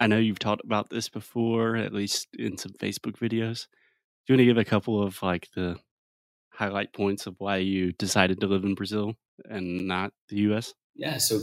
I know you've talked about this before, at least in some Facebook videos. Do you want to give a couple of like the highlight points of why you decided to live in Brazil and not the US? Yeah, so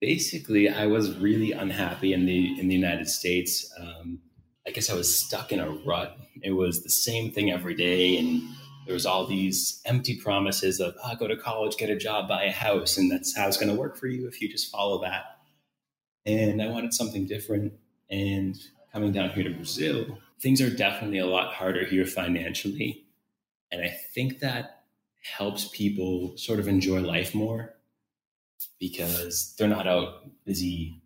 basically I was really unhappy in the in the United States. Um, I guess I was stuck in a rut. It was the same thing every day and there was all these empty promises of oh, go to college, get a job, buy a house, and that's how it's going to work for you if you just follow that. And I wanted something different. And coming down here to Brazil, things are definitely a lot harder here financially. And I think that helps people sort of enjoy life more because they're not out busy,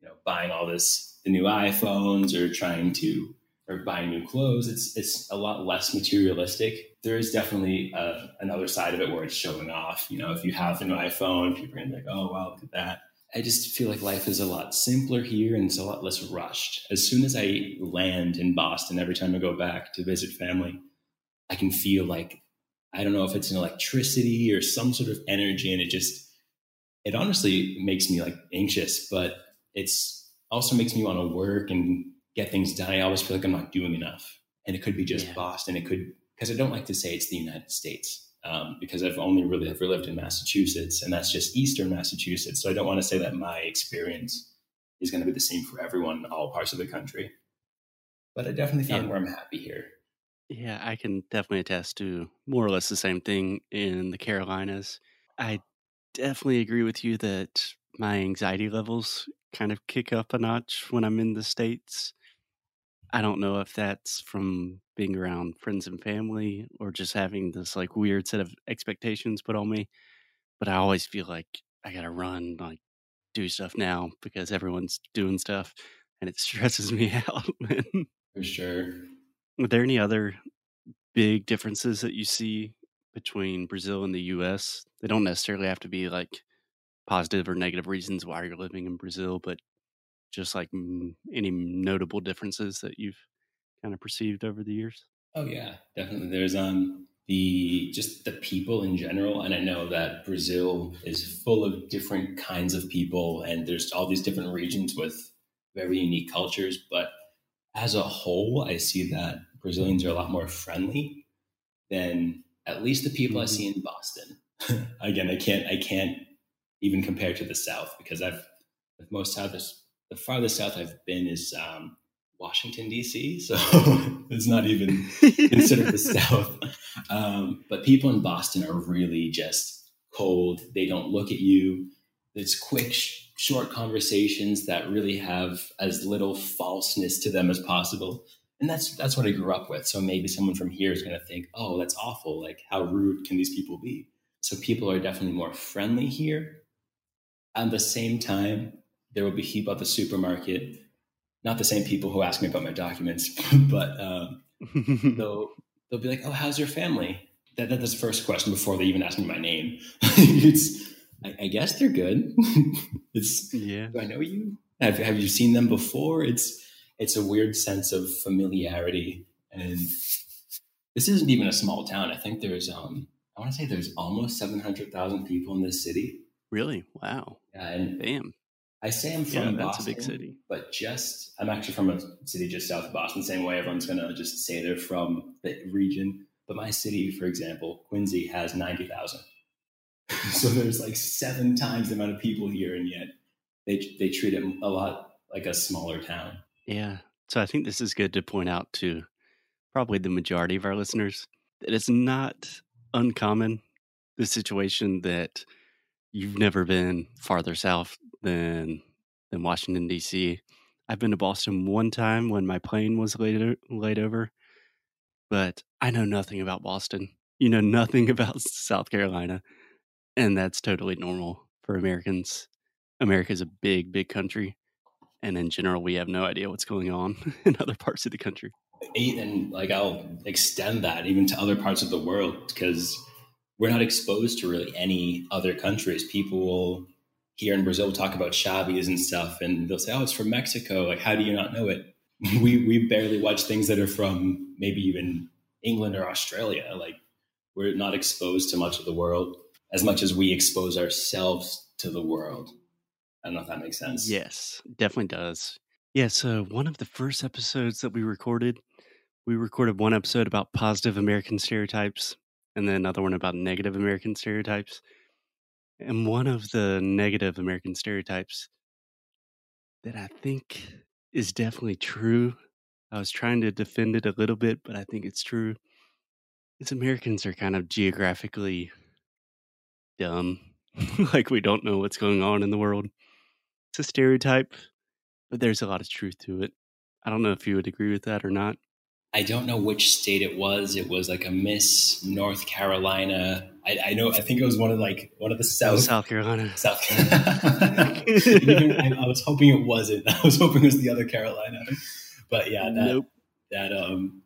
you know, buying all this the new iPhones or trying to or buying new clothes. It's it's a lot less materialistic. There is definitely uh, another side of it where it's showing off. You know, if you have an iPhone, people are gonna be like, "Oh wow, look at that." I just feel like life is a lot simpler here and it's a lot less rushed. As soon as I land in Boston, every time I go back to visit family, I can feel like I don't know if it's an electricity or some sort of energy, and it just it honestly makes me like anxious, but it's also makes me want to work and get things done. I always feel like I'm not doing enough. And it could be just yeah. Boston. It could, because I don't like to say it's the United States um, because I've only really ever lived in Massachusetts and that's just Eastern Massachusetts. So I don't want to say that my experience is going to be the same for everyone in all parts of the country. But I definitely found yeah. where I'm happy here. Yeah, I can definitely attest to more or less the same thing in the Carolinas. I definitely agree with you that my anxiety levels kind of kick up a notch when I'm in the States. I don't know if that's from being around friends and family or just having this like weird set of expectations put on me. But I always feel like I gotta run, like do stuff now because everyone's doing stuff and it stresses me out. For sure. Are there any other big differences that you see between Brazil and the US? They don't necessarily have to be like positive or negative reasons why you're living in Brazil, but just like any notable differences that you've kind of perceived over the years? Oh yeah, definitely. There's um the just the people in general, and I know that Brazil is full of different kinds of people, and there's all these different regions with very unique cultures. But as a whole, I see that Brazilians are a lot more friendly than at least the people mm-hmm. I see in Boston. Again, I can't I can't even compare to the South because I've with most South the farthest south I've been is um, Washington D.C., so it's not even considered the South. Um, but people in Boston are really just cold. They don't look at you. It's quick, sh- short conversations that really have as little falseness to them as possible. And that's that's what I grew up with. So maybe someone from here is going to think, "Oh, that's awful! Like, how rude can these people be?" So people are definitely more friendly here. At the same time, there will be people at the supermarket, not the same people who ask me about my documents, but um, they'll they'll be like, "Oh, how's your family?" That, that's the first question before they even ask me my name. it's, I, I, guess they're good. it's, yeah. Do I know you? Have Have you seen them before? It's it's a weird sense of familiarity, and this isn't even a small town. I think there's um I want to say there's almost seven hundred thousand people in this city. Really? Wow. Yeah, and damn. I say I'm from yeah, Boston, a big city. but just I'm actually from a city just south of Boston. Same way everyone's gonna just say they're from the region, but my city, for example, Quincy, has ninety thousand. so there's like seven times the amount of people here, and yet they they treat it a lot like a smaller town. Yeah. So I think this is good to point out to probably the majority of our listeners that it's not uncommon the situation that you've never been farther south than than Washington D.C. I've been to Boston one time when my plane was laid laid over, but I know nothing about Boston. You know nothing about South Carolina, and that's totally normal for Americans. America's a big, big country, and in general, we have no idea what's going on in other parts of the country. And like I'll extend that even to other parts of the world because we're not exposed to really any other countries. People will here in Brazil talk about chaves and stuff, and they'll say, "Oh, it's from Mexico." Like, how do you not know it? we we barely watch things that are from maybe even England or Australia. Like, we're not exposed to much of the world as much as we expose ourselves to the world. I don't know if that makes sense. Yes, definitely does. Yeah, so one of the first episodes that we recorded, we recorded one episode about positive American stereotypes and then another one about negative American stereotypes. And one of the negative American stereotypes that I think is definitely true, I was trying to defend it a little bit, but I think it's true, is Americans are kind of geographically dumb. like we don't know what's going on in the world. It's a stereotype, but there's a lot of truth to it. I don't know if you would agree with that or not. I don't know which state it was. It was like a Miss North Carolina. I, I know. I think it was one of like one of the South South Carolina. South Carolina. Even- I, I was hoping it wasn't. I was hoping it was the other Carolina. But yeah, that nope. that um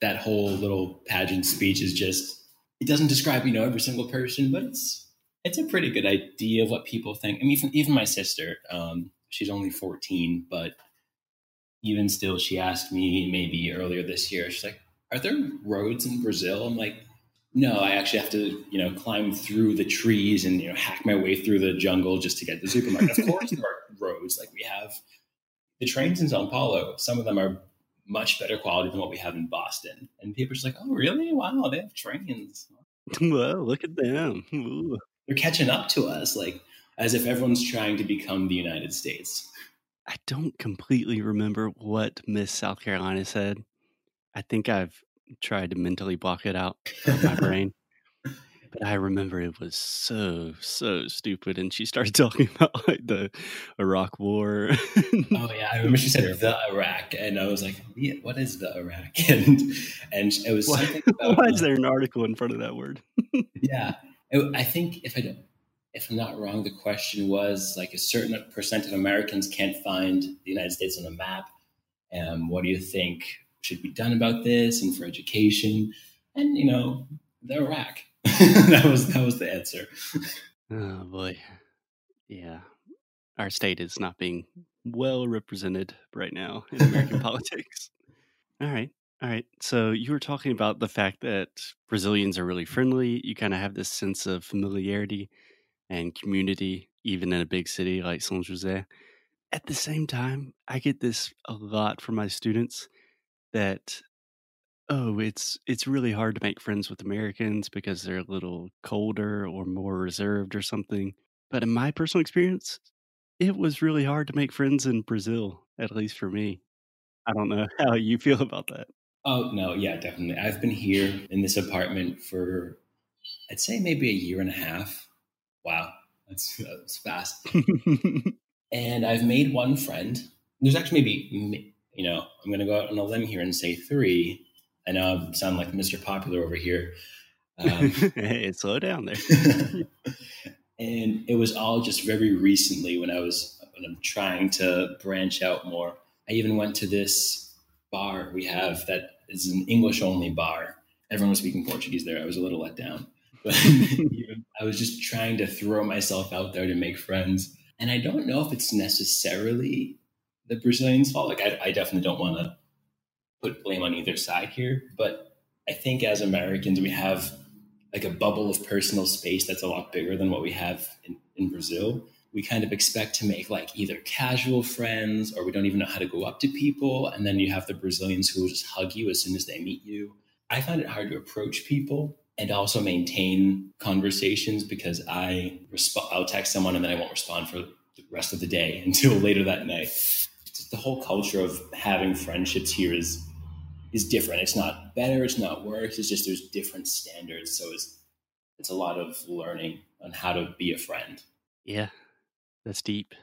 that whole little pageant speech is just it doesn't describe you know every single person, but it's it's a pretty good idea of what people think. I mean, even even my sister, um, she's only fourteen, but even still, she asked me maybe earlier this year. She's like, "Are there roads in Brazil?" I'm like, "No, I actually have to you know climb through the trees and you know hack my way through the jungle just to get to the supermarket." of course, there are roads. Like we have the trains in Sao Paulo. Some of them are much better quality than what we have in Boston. And people are just like, oh, really? Wow, they have trains. Well, look at them. Ooh. They're catching up to us, like as if everyone's trying to become the United States. I don't completely remember what Miss South Carolina said. I think I've tried to mentally block it out from my brain. But I remember it was so, so stupid. And she started talking about like the Iraq War. Oh yeah, I remember she said the Iraq, and I was like, yeah, "What is the Iraq?" And and it was Why- something about Why is there an article in front of that word? yeah. I think if I don't, if I'm not wrong, the question was like a certain percent of Americans can't find the United States on a map. Um, what do you think should be done about this and for education? And you know, the Iraq. that was that was the answer. Oh boy. Yeah. Our state is not being well represented right now in American politics. All right. All right. So you were talking about the fact that Brazilians are really friendly. You kind of have this sense of familiarity and community, even in a big city like San Jose. At the same time, I get this a lot from my students that oh, it's it's really hard to make friends with Americans because they're a little colder or more reserved or something. But in my personal experience, it was really hard to make friends in Brazil, at least for me. I don't know how you feel about that. Oh no, yeah, definitely. I've been here in this apartment for I'd say maybe a year and a half. Wow, that's, that's fast. and I've made one friend. There's actually maybe, you know, I'm going to go out on a limb here and say three. I know I sound like Mr. Popular over here. Um, hey, slow down there. and it was all just very recently when I was when I'm trying to branch out more. I even went to this bar we have that is an English only bar. Everyone was speaking Portuguese there. I was a little let down, but I was just trying to throw myself out there to make friends. And I don't know if it's necessarily the Brazilians' fault. Like I, I definitely don't want to put blame on either side here, but I think as Americans we have like a bubble of personal space that's a lot bigger than what we have in, in Brazil. We kind of expect to make like either casual friends or we don't even know how to go up to people. And then you have the Brazilians who will just hug you as soon as they meet you. I find it hard to approach people and also maintain conversations because I resp- I'll text someone and then I won't respond for the rest of the day until later that night. The whole culture of having friendships here is is different. It's not better, it's not worse. It's just there's different standards. So it's it's a lot of learning on how to be a friend. Yeah, that's deep.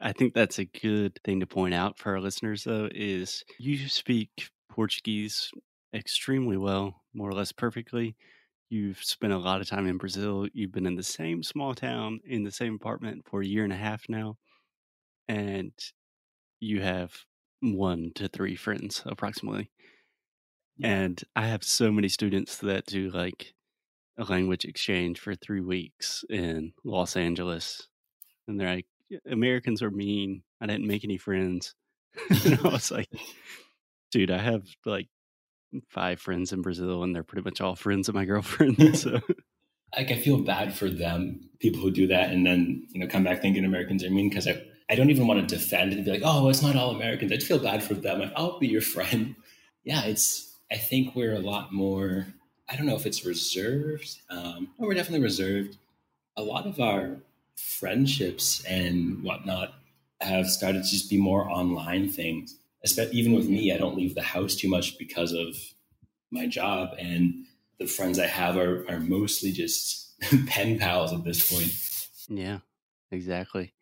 I think that's a good thing to point out for our listeners, though, is you speak Portuguese extremely well, more or less perfectly. You've spent a lot of time in Brazil. You've been in the same small town, in the same apartment for a year and a half now. And you have one to three friends approximately. And I have so many students that do like a language exchange for three weeks in Los Angeles. And they're like, Americans are mean. I didn't make any friends. and I was like, dude, I have like five friends in Brazil and they're pretty much all friends of my girlfriend. So Like I feel bad for them, people who do that and then, you know, come back thinking Americans are mean because I I don't even want to defend it and be like, oh, it's not all Americans. I'd feel bad for them. I'll be your friend. Yeah, it's, I think we're a lot more, I don't know if it's reserved. Um, no, we're definitely reserved. A lot of our friendships and whatnot have started to just be more online things. Even with me, I don't leave the house too much because of my job. And the friends I have are, are mostly just pen pals at this point. Yeah, exactly.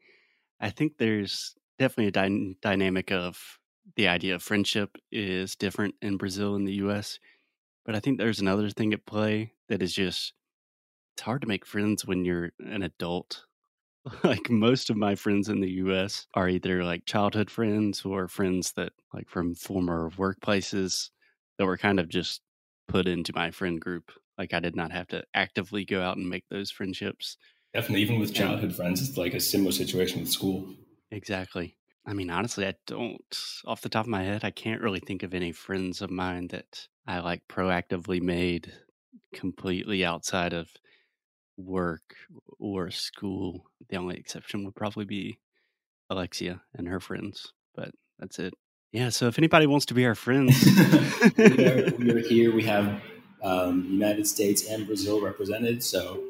I think there's definitely a dy- dynamic of the idea of friendship is different in Brazil and the US. But I think there's another thing at play that is just it's hard to make friends when you're an adult. Like most of my friends in the US are either like childhood friends or friends that like from former workplaces that were kind of just put into my friend group. Like I did not have to actively go out and make those friendships. Definitely, even with childhood friends, it's like a similar situation with school. Exactly. I mean, honestly, I don't, off the top of my head, I can't really think of any friends of mine that I like proactively made completely outside of work or school. The only exception would probably be Alexia and her friends, but that's it. Yeah. So if anybody wants to be our friends, we, are, we, are, here. We have um, United States and Brazil represented. So